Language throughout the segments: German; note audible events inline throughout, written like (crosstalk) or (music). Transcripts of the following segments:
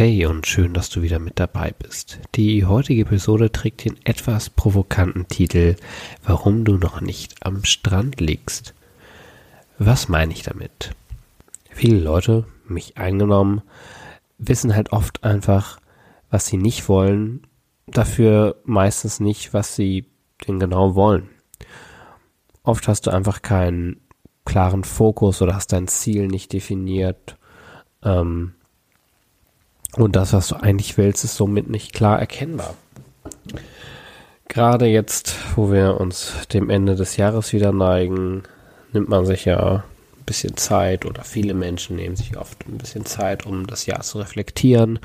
Hey und schön, dass du wieder mit dabei bist. Die heutige Episode trägt den etwas provokanten Titel Warum du noch nicht am Strand liegst. Was meine ich damit? Viele Leute, mich eingenommen, wissen halt oft einfach, was sie nicht wollen, dafür meistens nicht, was sie denn genau wollen. Oft hast du einfach keinen klaren Fokus oder hast dein Ziel nicht definiert. Ähm, und das, was du eigentlich willst, ist somit nicht klar erkennbar. Gerade jetzt, wo wir uns dem Ende des Jahres wieder neigen, nimmt man sich ja ein bisschen Zeit oder viele Menschen nehmen sich oft ein bisschen Zeit, um das Jahr zu reflektieren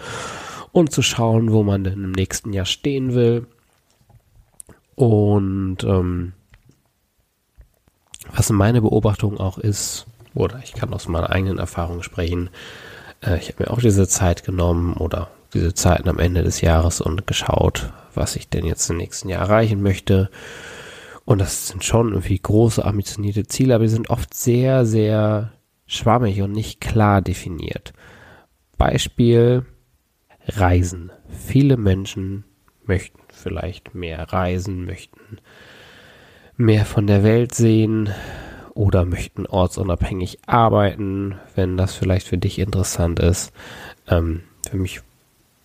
und zu schauen, wo man denn im nächsten Jahr stehen will. Und ähm, was meine Beobachtung auch ist, oder ich kann aus meiner eigenen Erfahrung sprechen, äh, ich habe mir auch diese Zeit genommen oder diese Zeiten am Ende des Jahres und geschaut, was ich denn jetzt im nächsten Jahr erreichen möchte. Und das sind schon irgendwie große, ambitionierte Ziele, aber die sind oft sehr, sehr schwammig und nicht klar definiert. Beispiel Reisen. Viele Menschen möchten vielleicht mehr reisen, möchten mehr von der Welt sehen, oder möchten ortsunabhängig arbeiten, wenn das vielleicht für dich interessant ist. Ähm, für mich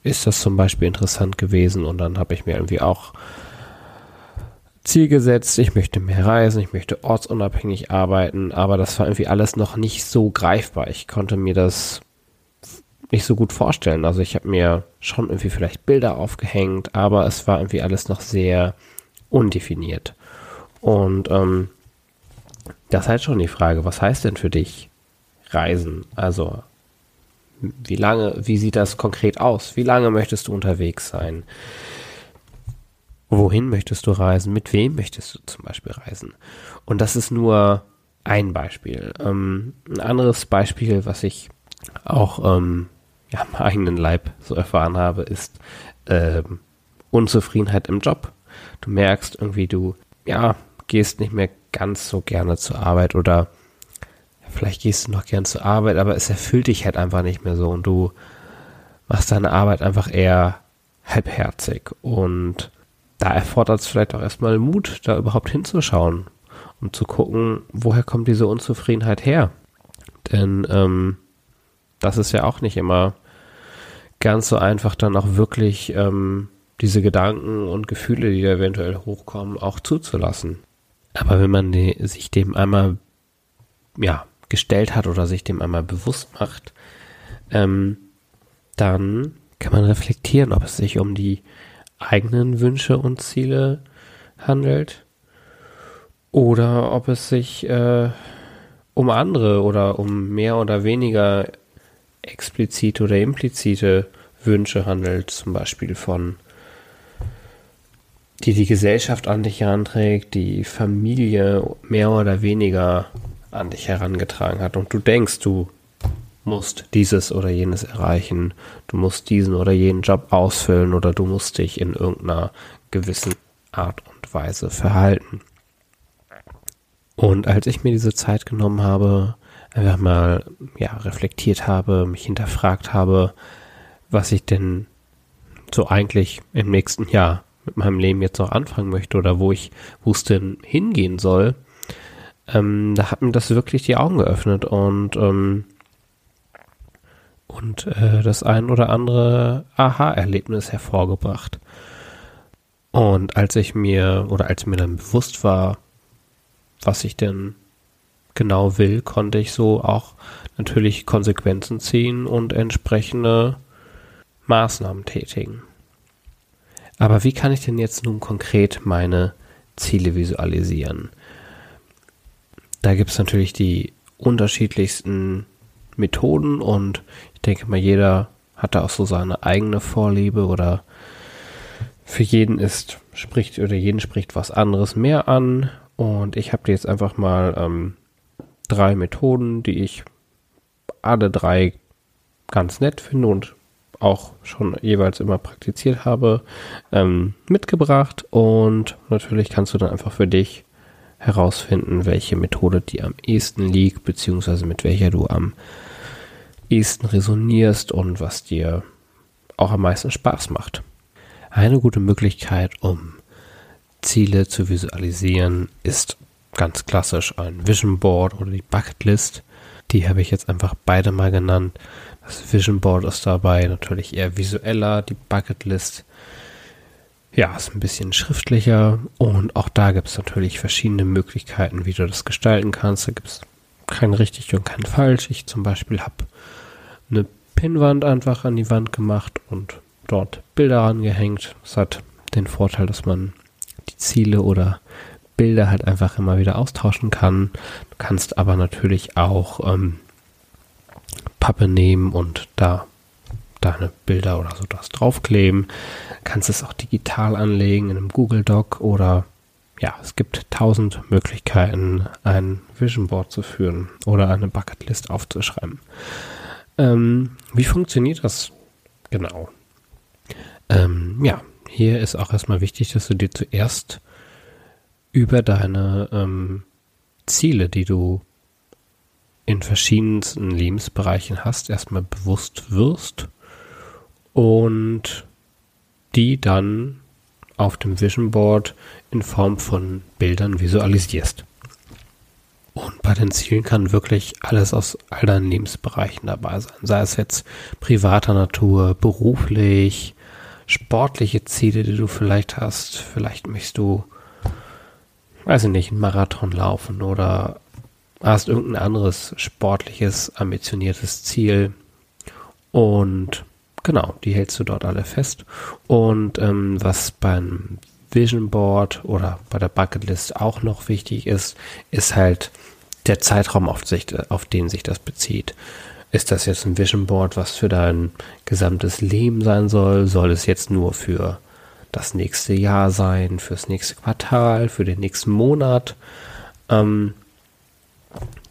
ist das zum Beispiel interessant gewesen und dann habe ich mir irgendwie auch Ziel gesetzt, ich möchte mehr reisen, ich möchte ortsunabhängig arbeiten, aber das war irgendwie alles noch nicht so greifbar. Ich konnte mir das nicht so gut vorstellen. Also ich habe mir schon irgendwie vielleicht Bilder aufgehängt, aber es war irgendwie alles noch sehr undefiniert. Und ähm, das ist halt schon die Frage, was heißt denn für dich Reisen? Also, wie lange, wie sieht das konkret aus? Wie lange möchtest du unterwegs sein? Wohin möchtest du reisen? Mit wem möchtest du zum Beispiel reisen? Und das ist nur ein Beispiel. Ähm, ein anderes Beispiel, was ich auch ähm, ja, am eigenen Leib so erfahren habe, ist ähm, Unzufriedenheit im Job. Du merkst irgendwie, du ja, gehst nicht mehr ganz so gerne zur Arbeit oder vielleicht gehst du noch gern zur Arbeit, aber es erfüllt dich halt einfach nicht mehr so und du machst deine Arbeit einfach eher halbherzig und da erfordert es vielleicht auch erstmal Mut, da überhaupt hinzuschauen und zu gucken, woher kommt diese Unzufriedenheit her. Denn ähm, das ist ja auch nicht immer ganz so einfach, dann auch wirklich ähm, diese Gedanken und Gefühle, die da eventuell hochkommen, auch zuzulassen. Aber wenn man die, sich dem einmal ja, gestellt hat oder sich dem einmal bewusst macht, ähm, dann kann man reflektieren, ob es sich um die eigenen Wünsche und Ziele handelt oder ob es sich äh, um andere oder um mehr oder weniger explizite oder implizite Wünsche handelt, zum Beispiel von die die Gesellschaft an dich heranträgt, die Familie mehr oder weniger an dich herangetragen hat und du denkst, du musst dieses oder jenes erreichen, du musst diesen oder jenen Job ausfüllen oder du musst dich in irgendeiner gewissen Art und Weise verhalten. Und als ich mir diese Zeit genommen habe, einfach mal ja reflektiert habe, mich hinterfragt habe, was ich denn so eigentlich im nächsten Jahr mit meinem Leben jetzt noch anfangen möchte oder wo ich, wo es denn hingehen soll, ähm, da hat mir das wirklich die Augen geöffnet und ähm, und äh, das ein oder andere Aha-Erlebnis hervorgebracht. Und als ich mir oder als mir dann bewusst war, was ich denn genau will, konnte ich so auch natürlich Konsequenzen ziehen und entsprechende Maßnahmen tätigen. Aber wie kann ich denn jetzt nun konkret meine Ziele visualisieren? Da gibt es natürlich die unterschiedlichsten Methoden und ich denke mal, jeder hat da auch so seine eigene Vorliebe oder für jeden ist, spricht oder jeden spricht was anderes mehr an. Und ich habe dir jetzt einfach mal ähm, drei Methoden, die ich alle drei ganz nett finde und auch schon jeweils immer praktiziert habe, ähm, mitgebracht. Und natürlich kannst du dann einfach für dich herausfinden, welche Methode dir am ehesten liegt, beziehungsweise mit welcher du am ehesten resonierst und was dir auch am meisten Spaß macht. Eine gute Möglichkeit, um Ziele zu visualisieren, ist ganz klassisch ein Vision Board oder die Bucketlist. Die habe ich jetzt einfach beide mal genannt. Das Vision Board ist dabei natürlich eher visueller, die Bucketlist ja, ist ein bisschen schriftlicher und auch da gibt es natürlich verschiedene Möglichkeiten, wie du das gestalten kannst. Da gibt es kein richtig und kein falsch. Ich zum Beispiel habe eine Pinnwand einfach an die Wand gemacht und dort Bilder angehängt. Das hat den Vorteil, dass man die Ziele oder Bilder halt einfach immer wieder austauschen kann. Du kannst aber natürlich auch ähm, Pappe nehmen und da deine Bilder oder so das draufkleben. Kannst es auch digital anlegen in einem Google Doc oder ja, es gibt tausend Möglichkeiten, ein Vision Board zu führen oder eine Bucketlist aufzuschreiben. Ähm, wie funktioniert das genau? Ähm, ja, hier ist auch erstmal wichtig, dass du dir zuerst über deine ähm, Ziele, die du in verschiedensten Lebensbereichen hast, erstmal bewusst wirst und die dann auf dem Vision Board in Form von Bildern visualisierst. Und bei den Zielen kann wirklich alles aus all deinen Lebensbereichen dabei sein. Sei es jetzt privater Natur, beruflich, sportliche Ziele, die du vielleicht hast. Vielleicht möchtest du, weiß ich nicht, einen Marathon laufen oder hast irgendein anderes sportliches, ambitioniertes Ziel. Und genau, die hältst du dort alle fest. Und ähm, was beim Vision Board oder bei der Bucketlist auch noch wichtig ist, ist halt der Zeitraum, auf, sich, auf den sich das bezieht. Ist das jetzt ein Vision Board, was für dein gesamtes Leben sein soll? Soll es jetzt nur für das nächste Jahr sein, fürs nächste Quartal, für den nächsten Monat? Ähm,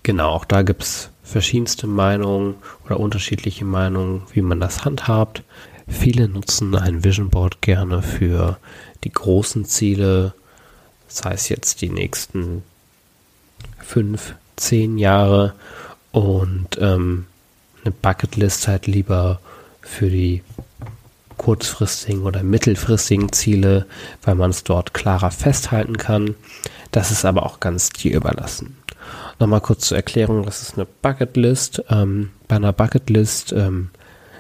genau, auch da gibt es verschiedenste Meinungen oder unterschiedliche Meinungen, wie man das handhabt. Viele nutzen ein Vision Board gerne für die großen Ziele, das heißt jetzt die nächsten fünf, zehn Jahre und ähm, eine Bucketlist halt lieber für die kurzfristigen oder mittelfristigen Ziele, weil man es dort klarer festhalten kann. Das ist aber auch ganz dir überlassen. Nochmal kurz zur Erklärung, das ist eine Bucketlist. Ähm, bei einer Bucketlist ähm,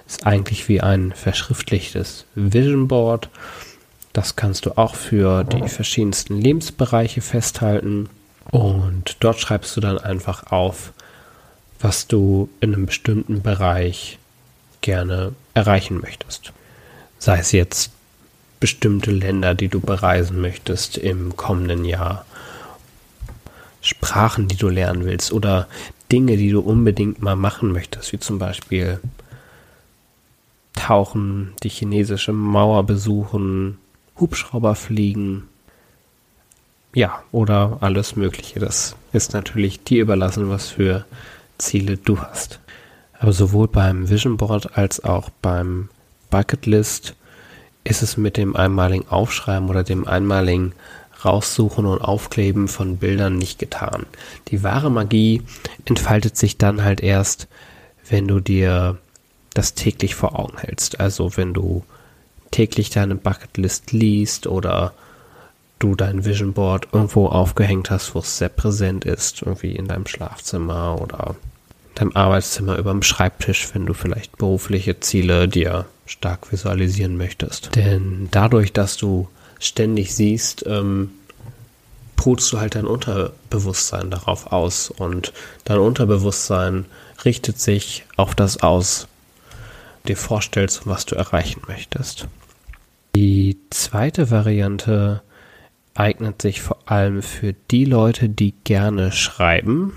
ist eigentlich wie ein verschriftlichtes Vision Board. Das kannst du auch für die verschiedensten Lebensbereiche festhalten. Und dort schreibst du dann einfach auf, was du in einem bestimmten Bereich gerne erreichen möchtest. Sei es jetzt bestimmte Länder, die du bereisen möchtest im kommenden Jahr Sprachen, die du lernen willst oder Dinge, die du unbedingt mal machen möchtest, wie zum Beispiel tauchen, die chinesische Mauer besuchen, Hubschrauber fliegen, ja, oder alles Mögliche. Das ist natürlich dir überlassen, was für Ziele du hast. Aber sowohl beim Vision Board als auch beim Bucket List ist es mit dem einmaligen Aufschreiben oder dem einmaligen Raussuchen und Aufkleben von Bildern nicht getan. Die wahre Magie entfaltet sich dann halt erst, wenn du dir das täglich vor Augen hältst. Also wenn du täglich deine Bucketlist liest oder du dein Vision Board irgendwo aufgehängt hast, wo es sehr präsent ist, irgendwie in deinem Schlafzimmer oder deinem Arbeitszimmer über dem Schreibtisch, wenn du vielleicht berufliche Ziele dir stark visualisieren möchtest. Denn dadurch, dass du ständig siehst, ähm, putzt du halt dein Unterbewusstsein darauf aus und dein Unterbewusstsein richtet sich auf das aus, dir vorstellst, was du erreichen möchtest. Die zweite Variante eignet sich vor allem für die Leute, die gerne schreiben.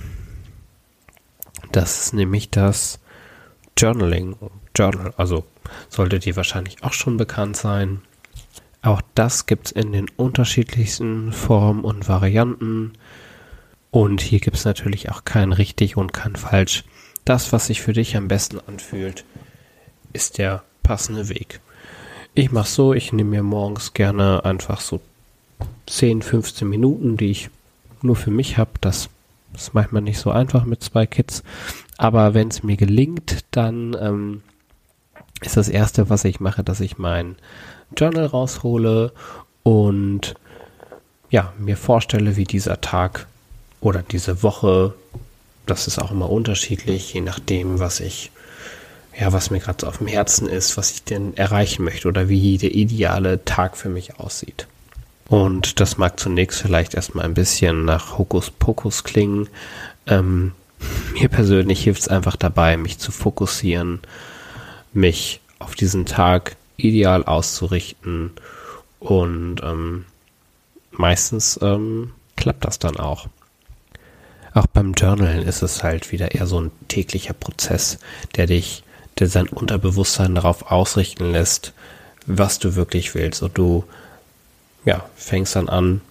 Das ist nämlich das Journaling, Journal, also sollte dir wahrscheinlich auch schon bekannt sein. Auch das gibt es in den unterschiedlichsten Formen und Varianten. Und hier gibt es natürlich auch kein richtig und kein falsch. Das, was sich für dich am besten anfühlt, ist der passende Weg. Ich mache so, ich nehme mir morgens gerne einfach so 10, 15 Minuten, die ich nur für mich habe. Das ist manchmal nicht so einfach mit zwei Kids. Aber wenn es mir gelingt, dann ähm, ist das Erste, was ich mache, dass ich mein Journal raushole und ja, mir vorstelle, wie dieser Tag oder diese Woche, das ist auch immer unterschiedlich, je nachdem, was ich, ja, was mir gerade so auf dem Herzen ist, was ich denn erreichen möchte oder wie der ideale Tag für mich aussieht. Und das mag zunächst vielleicht erstmal ein bisschen nach Hokuspokus klingen. Ähm, mir persönlich hilft es einfach dabei, mich zu fokussieren, mich auf diesen Tag ideal auszurichten und ähm, meistens ähm, klappt das dann auch. Auch beim Journalen ist es halt wieder eher so ein täglicher Prozess, der dich, der sein Unterbewusstsein darauf ausrichten lässt, was du wirklich willst. Und du, ja, fängst dann an,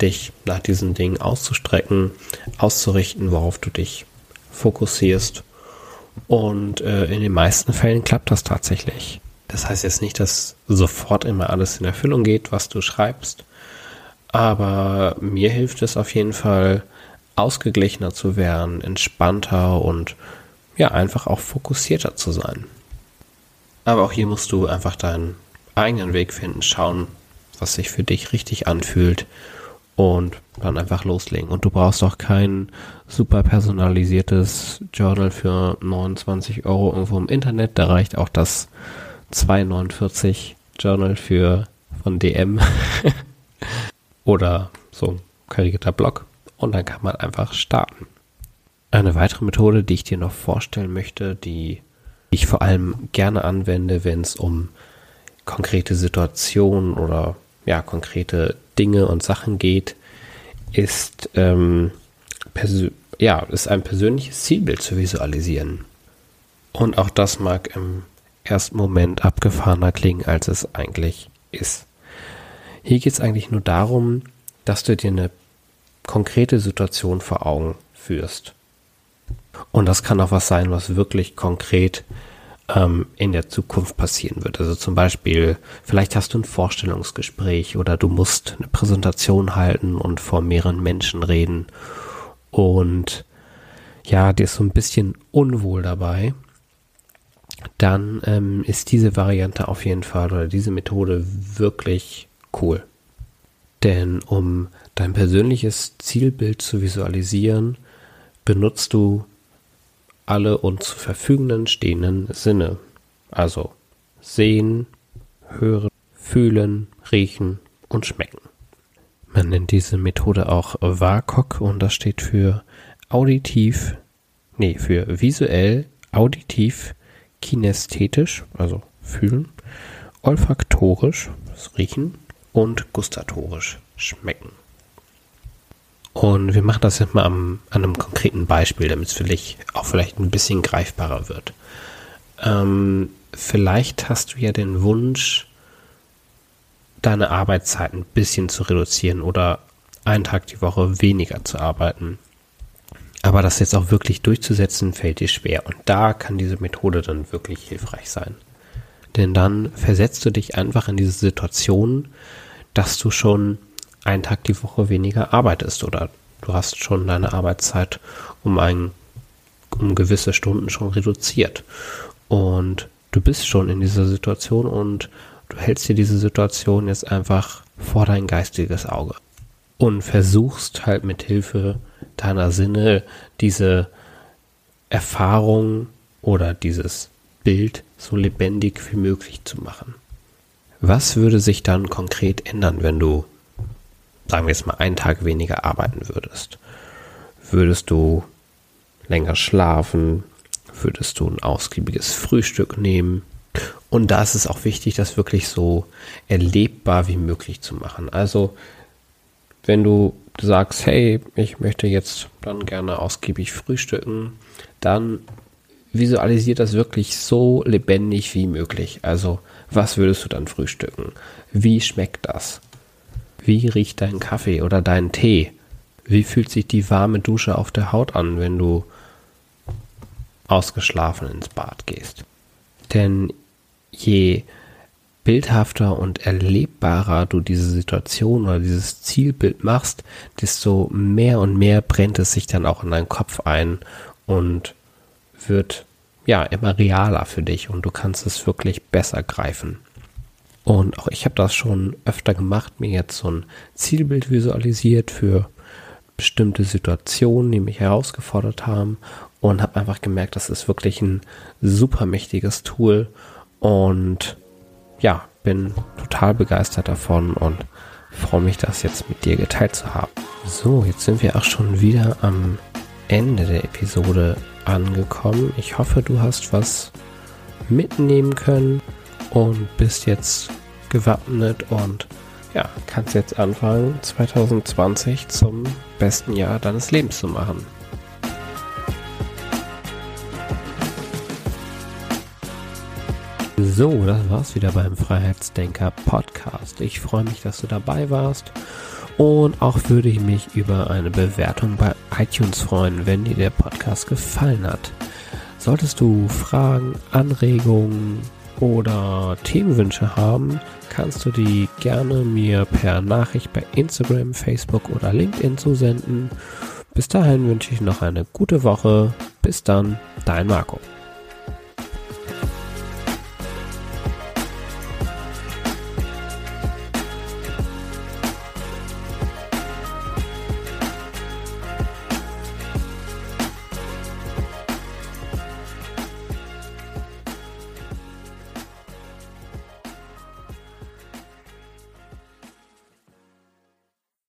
dich nach diesen Dingen auszustrecken, auszurichten, worauf du dich fokussierst. Und äh, in den meisten Fällen klappt das tatsächlich. Das heißt jetzt nicht, dass sofort immer alles in Erfüllung geht, was du schreibst. Aber mir hilft es auf jeden Fall, ausgeglichener zu werden, entspannter und ja, einfach auch fokussierter zu sein. Aber auch hier musst du einfach deinen eigenen Weg finden, schauen, was sich für dich richtig anfühlt und dann einfach loslegen. Und du brauchst auch kein super personalisiertes Journal für 29 Euro irgendwo im Internet. Da reicht auch das 2,49 Journal für von DM (laughs) oder so ein karierter Block. Und dann kann man einfach starten. Eine weitere Methode, die ich dir noch vorstellen möchte, die ich vor allem gerne anwende, wenn es um konkrete Situationen oder ja, konkrete Dinge und Sachen geht, ist, ähm, ja, ist ein persönliches Zielbild zu visualisieren. Und auch das mag im ersten Moment abgefahrener klingen, als es eigentlich ist. Hier geht es eigentlich nur darum, dass du dir eine konkrete Situation vor Augen führst. Und das kann auch was sein, was wirklich konkret ähm, in der Zukunft passieren wird. Also zum Beispiel, vielleicht hast du ein Vorstellungsgespräch oder du musst eine Präsentation halten und vor mehreren Menschen reden. Und ja, dir ist so ein bisschen unwohl dabei. Dann ähm, ist diese Variante auf jeden Fall oder diese Methode wirklich cool. Denn um dein persönliches Zielbild zu visualisieren, benutzt du alle uns zur Verfügung stehenden Sinne. Also sehen, hören, fühlen, riechen und schmecken. Man nennt diese Methode auch WAKOK und das steht für auditiv, nee, für visuell, auditiv, kinästhetisch, also fühlen, olfaktorisch, Riechen und gustatorisch, schmecken. Und wir machen das jetzt mal am, an einem konkreten Beispiel, damit es vielleicht auch vielleicht ein bisschen greifbarer wird. Ähm, vielleicht hast du ja den Wunsch, deine Arbeitszeit ein bisschen zu reduzieren oder einen Tag die Woche weniger zu arbeiten. Aber das jetzt auch wirklich durchzusetzen, fällt dir schwer. Und da kann diese Methode dann wirklich hilfreich sein. Denn dann versetzt du dich einfach in diese Situation, dass du schon einen Tag die Woche weniger arbeitest oder du hast schon deine Arbeitszeit um ein, um gewisse Stunden schon reduziert. Und du bist schon in dieser Situation und du hältst dir diese Situation jetzt einfach vor dein geistiges Auge und versuchst halt mit Hilfe deiner Sinne diese Erfahrung oder dieses Bild so lebendig wie möglich zu machen. Was würde sich dann konkret ändern, wenn du sagen wir jetzt mal, einen Tag weniger arbeiten würdest, würdest du länger schlafen, würdest du ein ausgiebiges Frühstück nehmen. Und da ist es auch wichtig, das wirklich so erlebbar wie möglich zu machen. Also, wenn du sagst, hey, ich möchte jetzt dann gerne ausgiebig frühstücken, dann visualisiere das wirklich so lebendig wie möglich. Also, was würdest du dann frühstücken? Wie schmeckt das? Wie riecht dein Kaffee oder dein Tee? Wie fühlt sich die warme Dusche auf der Haut an, wenn du ausgeschlafen ins Bad gehst? Denn je bildhafter und erlebbarer du diese Situation oder dieses Zielbild machst, desto mehr und mehr brennt es sich dann auch in deinen Kopf ein und wird ja immer realer für dich und du kannst es wirklich besser greifen. Und auch ich habe das schon öfter gemacht, mir jetzt so ein Zielbild visualisiert für bestimmte Situationen, die mich herausgefordert haben und habe einfach gemerkt, das ist wirklich ein super mächtiges Tool und ja, bin total begeistert davon und freue mich, das jetzt mit dir geteilt zu haben. So, jetzt sind wir auch schon wieder am Ende der Episode angekommen. Ich hoffe, du hast was mitnehmen können und bist jetzt gewappnet und ja, kannst jetzt anfangen, 2020 zum besten Jahr deines Lebens zu machen. So, das war's wieder beim Freiheitsdenker Podcast. Ich freue mich, dass du dabei warst und auch würde ich mich über eine Bewertung bei iTunes freuen, wenn dir der Podcast gefallen hat. Solltest du Fragen, Anregungen oder Themenwünsche haben, kannst du die gerne mir per Nachricht bei Instagram, Facebook oder LinkedIn zusenden. Bis dahin wünsche ich noch eine gute Woche. Bis dann, dein Marco.